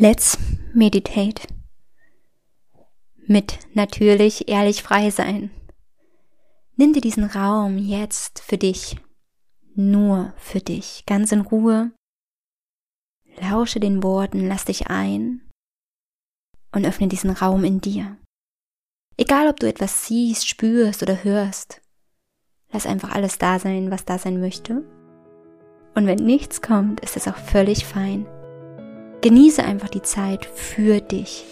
Let's meditate. Mit natürlich ehrlich frei sein. Nimm dir diesen Raum jetzt für dich, nur für dich, ganz in Ruhe. Lausche den Worten, lass dich ein und öffne diesen Raum in dir. Egal, ob du etwas siehst, spürst oder hörst, lass einfach alles da sein, was da sein möchte. Und wenn nichts kommt, ist es auch völlig fein. Genieße einfach die Zeit für dich.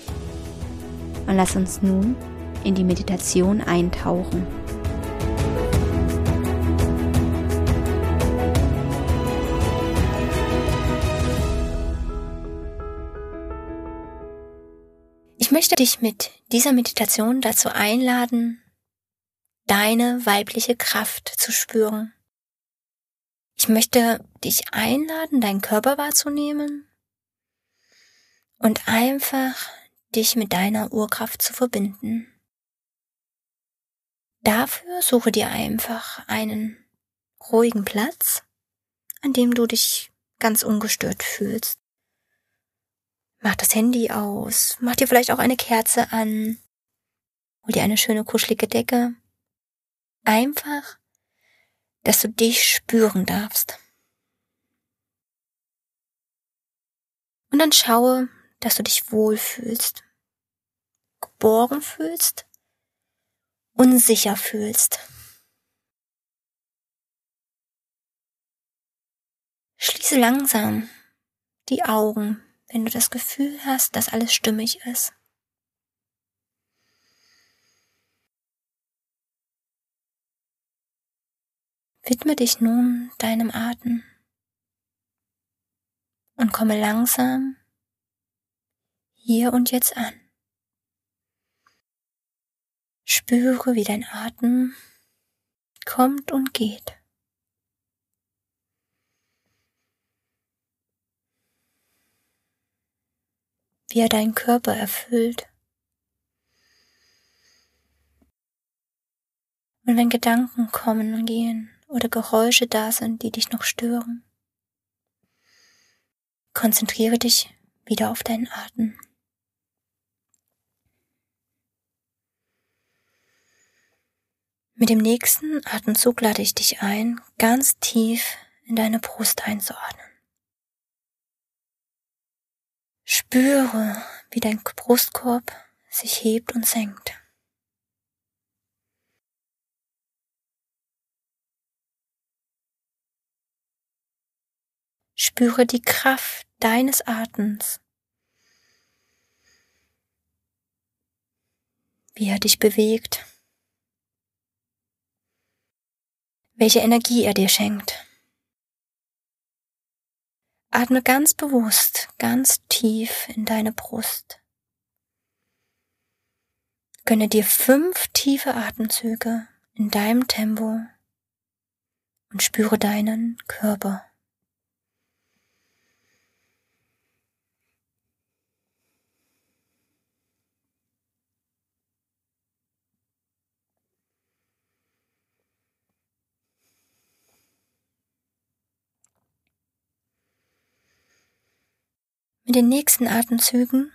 Und lass uns nun in die Meditation eintauchen. Ich möchte dich mit dieser Meditation dazu einladen, deine weibliche Kraft zu spüren. Ich möchte dich einladen, deinen Körper wahrzunehmen und einfach dich mit deiner Urkraft zu verbinden. Dafür suche dir einfach einen ruhigen Platz, an dem du dich ganz ungestört fühlst. Mach das Handy aus, mach dir vielleicht auch eine Kerze an, hol dir eine schöne kuschelige Decke. Einfach, dass du dich spüren darfst. Und dann schaue, dass du dich wohlfühlst, geborgen fühlst und sicher fühlst. Schließe langsam die Augen, wenn du das Gefühl hast, dass alles stimmig ist. Widme dich nun deinem Atem und komme langsam hier und jetzt an. Spüre, wie dein Atem kommt und geht. Wie er deinen Körper erfüllt. Und wenn Gedanken kommen und gehen oder Geräusche da sind, die dich noch stören, konzentriere dich wieder auf deinen Atem. Mit dem nächsten Atemzug lade ich dich ein, ganz tief in deine Brust einzuatmen. Spüre, wie dein Brustkorb sich hebt und senkt. Spüre die Kraft deines Atems, wie er dich bewegt welche Energie er dir schenkt. Atme ganz bewusst, ganz tief in deine Brust. Gönne dir fünf tiefe Atemzüge in deinem Tempo und spüre deinen Körper. Den nächsten Atemzügen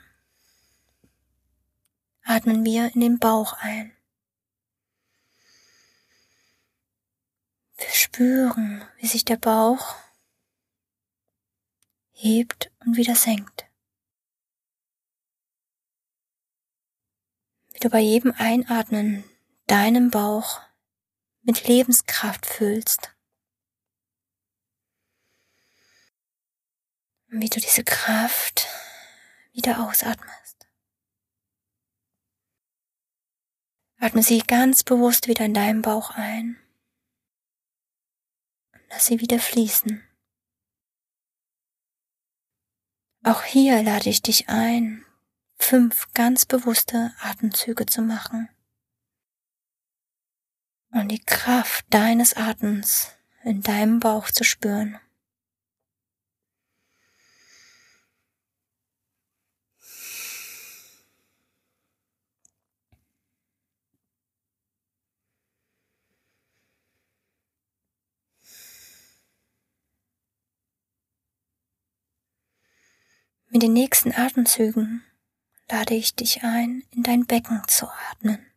atmen wir in den Bauch ein. Wir spüren, wie sich der Bauch hebt und wieder senkt. Wie du bei jedem Einatmen deinen Bauch mit Lebenskraft füllst. Wie du diese Kraft wieder ausatmest. Atme sie ganz bewusst wieder in deinem Bauch ein lass sie wieder fließen. Auch hier lade ich dich ein, fünf ganz bewusste Atemzüge zu machen und die Kraft deines Atems in deinem Bauch zu spüren. Mit den nächsten Atemzügen lade ich dich ein, in dein Becken zu atmen.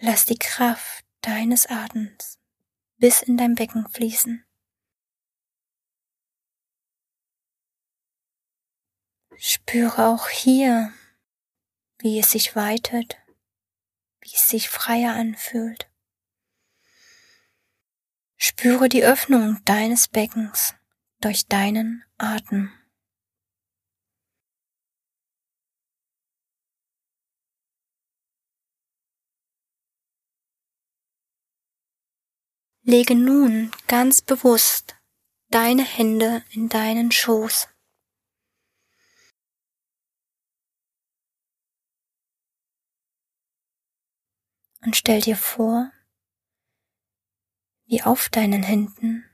Lass die Kraft deines Atems bis in dein Becken fließen. Spüre auch hier, wie es sich weitet, wie es sich freier anfühlt. Spüre die Öffnung deines Beckens durch deinen Atem. Lege nun ganz bewusst deine Hände in deinen Schoß. Und stell dir vor, wie auf deinen Händen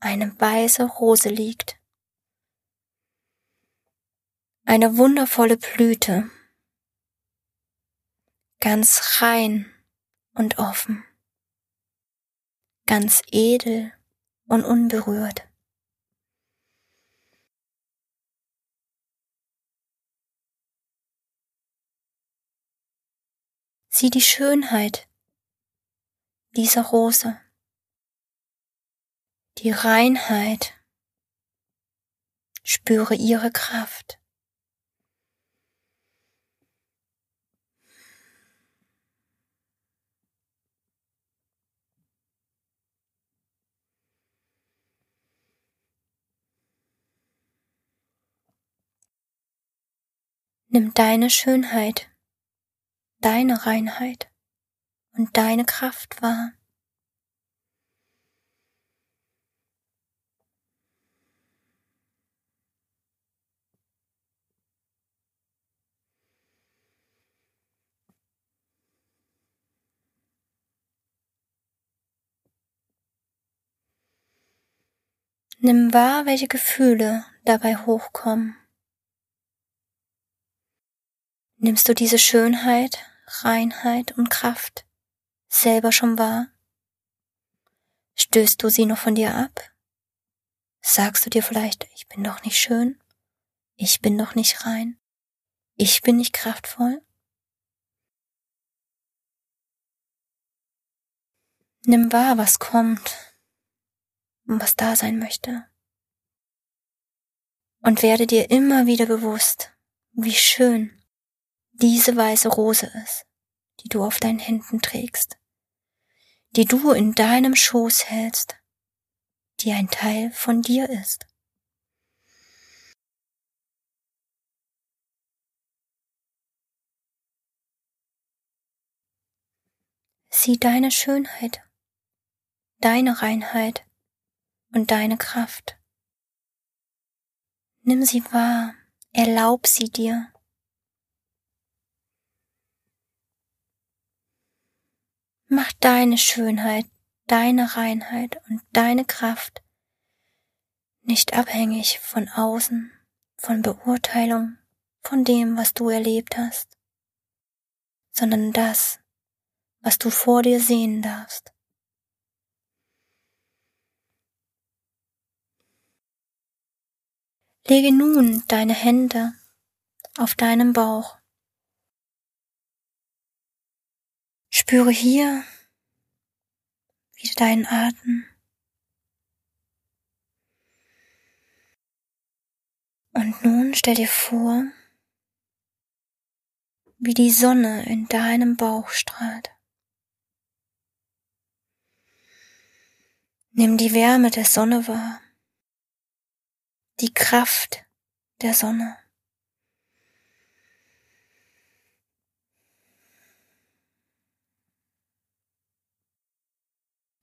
eine weiße Rose liegt. Eine wundervolle Blüte, ganz rein und offen ganz edel und unberührt. Sieh die Schönheit dieser Rose, die Reinheit, spüre ihre Kraft. Nimm deine Schönheit, deine Reinheit und deine Kraft wahr. Nimm wahr, welche Gefühle dabei hochkommen. Nimmst du diese Schönheit, Reinheit und Kraft selber schon wahr? Stößt du sie noch von dir ab? Sagst du dir vielleicht, ich bin doch nicht schön, ich bin doch nicht rein, ich bin nicht kraftvoll? Nimm wahr, was kommt und was da sein möchte. Und werde dir immer wieder bewusst, wie schön diese weiße Rose ist, die du auf deinen Händen trägst, die du in deinem Schoß hältst, die ein Teil von dir ist. Sieh deine Schönheit, deine Reinheit und deine Kraft. Nimm sie wahr, erlaub sie dir. Mach deine Schönheit, deine Reinheit und deine Kraft nicht abhängig von außen, von Beurteilung, von dem, was du erlebt hast, sondern das, was du vor dir sehen darfst. Lege nun deine Hände auf deinen Bauch Spüre hier wieder deinen Atem. Und nun stell dir vor, wie die Sonne in deinem Bauch strahlt. Nimm die Wärme der Sonne wahr, die Kraft der Sonne.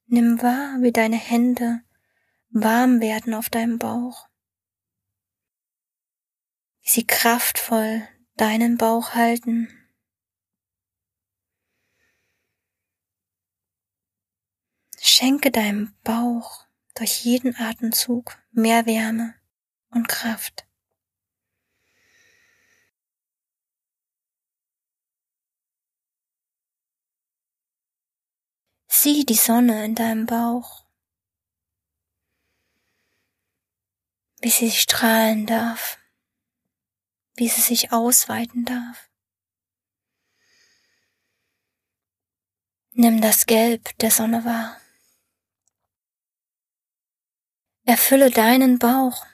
Nimm wahr, wie deine Hände warm werden auf deinem Bauch, wie sie kraftvoll deinen Bauch halten. Schenke deinem Bauch durch jeden Atemzug mehr Wärme und Kraft. Sieh die Sonne in deinem Bauch, wie sie strahlen darf, wie sie sich ausweiten darf. Nimm das Gelb der Sonne wahr. Erfülle deinen Bauch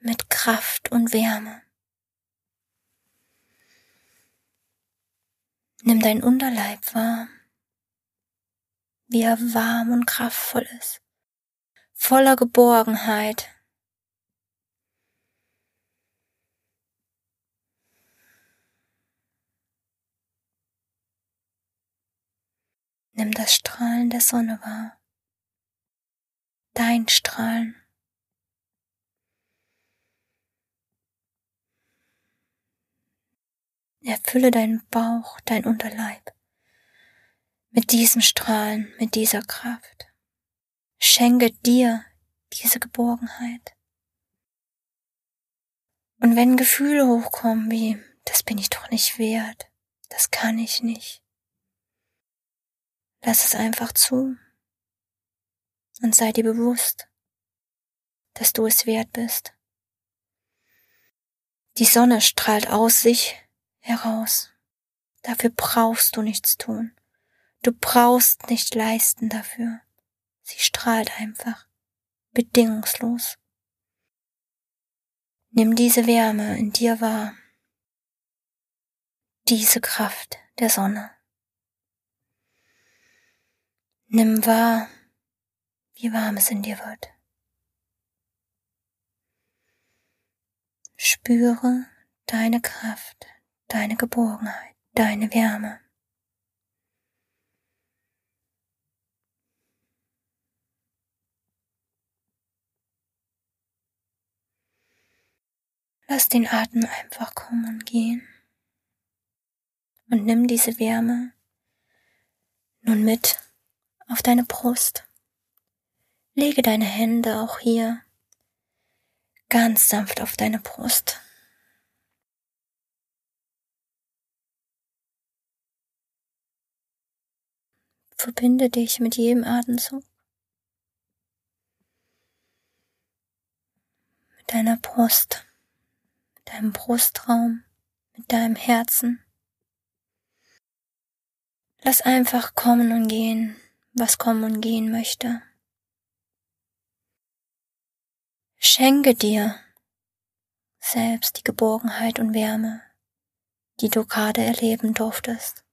mit Kraft und Wärme. Nimm dein Unterleib wahr, wie er warm und kraftvoll ist, voller Geborgenheit. Nimm das Strahlen der Sonne wahr, dein Strahlen. Erfülle deinen Bauch, dein Unterleib mit diesem Strahlen, mit dieser Kraft. Schenke dir diese Geborgenheit. Und wenn Gefühle hochkommen wie, das bin ich doch nicht wert, das kann ich nicht, lass es einfach zu und sei dir bewusst, dass du es wert bist. Die Sonne strahlt aus sich heraus. Dafür brauchst du nichts tun. Du brauchst nicht leisten dafür. Sie strahlt einfach, bedingungslos. Nimm diese Wärme in dir wahr, diese Kraft der Sonne. Nimm wahr, wie warm es in dir wird. Spüre deine Kraft, deine Geborgenheit, deine Wärme. Lass den Atem einfach kommen und gehen. Und nimm diese Wärme nun mit auf deine Brust. Lege deine Hände auch hier ganz sanft auf deine Brust. Verbinde dich mit jedem Atemzug. Mit deiner Brust, mit deinem Brustraum, mit deinem Herzen. Lass einfach kommen und gehen, was kommen und gehen möchte. Schenke dir selbst die Geborgenheit und Wärme, die du gerade erleben durftest.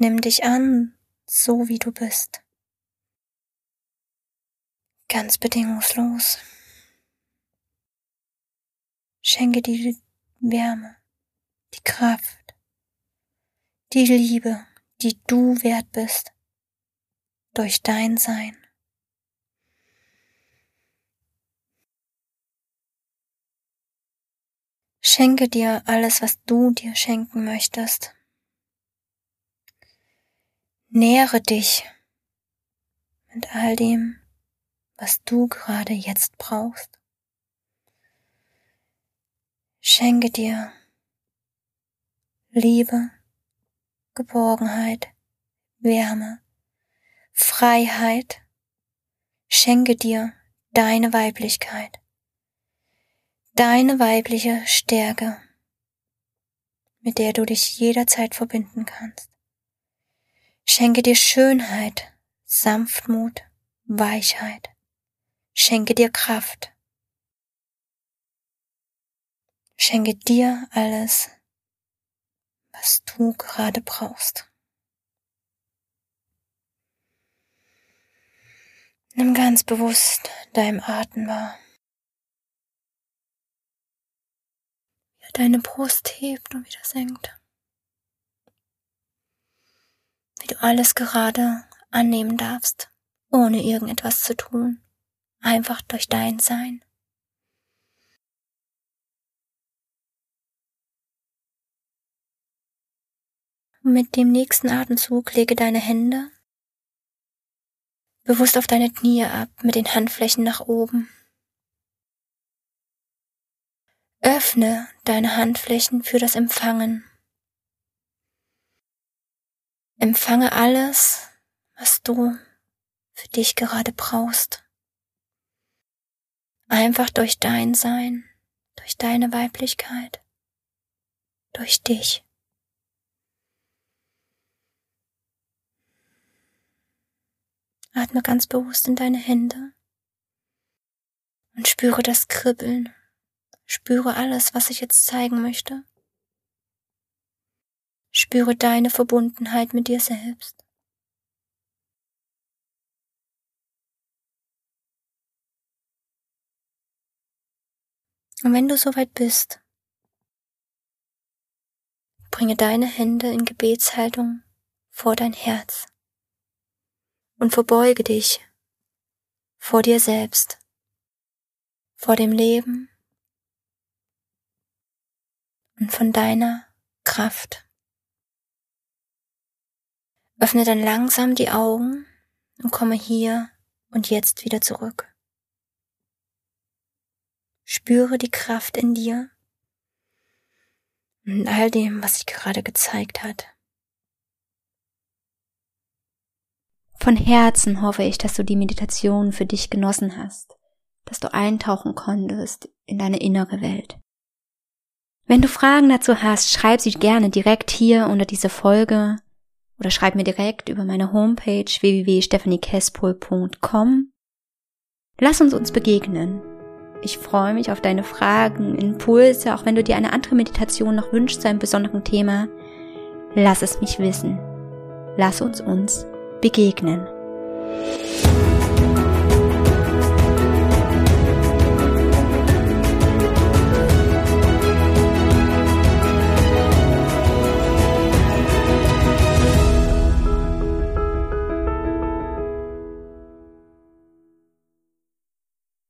Nimm dich an, so wie du bist. Ganz bedingungslos. Schenke dir die Wärme, die Kraft, die Liebe, die du wert bist, durch dein Sein. Schenke dir alles, was du dir schenken möchtest. Nähere dich mit all dem, was du gerade jetzt brauchst. Schenke dir Liebe, Geborgenheit, Wärme, Freiheit. Schenke dir deine Weiblichkeit, deine weibliche Stärke, mit der du dich jederzeit verbinden kannst. Schenke dir Schönheit, Sanftmut, Weichheit. Schenke dir Kraft. Schenke dir alles, was du gerade brauchst. Nimm ganz bewusst deinem Atem wahr. Wie deine Brust hebt und wieder senkt. wie alles gerade annehmen darfst, ohne irgendetwas zu tun, einfach durch dein Sein. Mit dem nächsten Atemzug lege deine Hände bewusst auf deine Knie ab, mit den Handflächen nach oben. Öffne deine Handflächen für das Empfangen. Empfange alles, was du für dich gerade brauchst. Einfach durch dein Sein, durch deine Weiblichkeit, durch dich. Atme ganz bewusst in deine Hände und spüre das Kribbeln. Spüre alles, was ich jetzt zeigen möchte. Spüre deine Verbundenheit mit dir selbst. Und wenn du soweit bist, bringe deine Hände in Gebetshaltung vor dein Herz und verbeuge dich vor dir selbst, vor dem Leben und von deiner Kraft. Öffne dann langsam die Augen und komme hier und jetzt wieder zurück. Spüre die Kraft in dir und all dem, was sich gerade gezeigt hat. Von Herzen hoffe ich, dass du die Meditation für dich genossen hast, dass du eintauchen konntest in deine innere Welt. Wenn du Fragen dazu hast, schreib sie gerne direkt hier unter diese Folge oder schreib mir direkt über meine Homepage www.stephaniekespol.com. Lass uns uns begegnen. Ich freue mich auf deine Fragen, Impulse, auch wenn du dir eine andere Meditation noch wünschst zu einem besonderen Thema. Lass es mich wissen. Lass uns uns begegnen.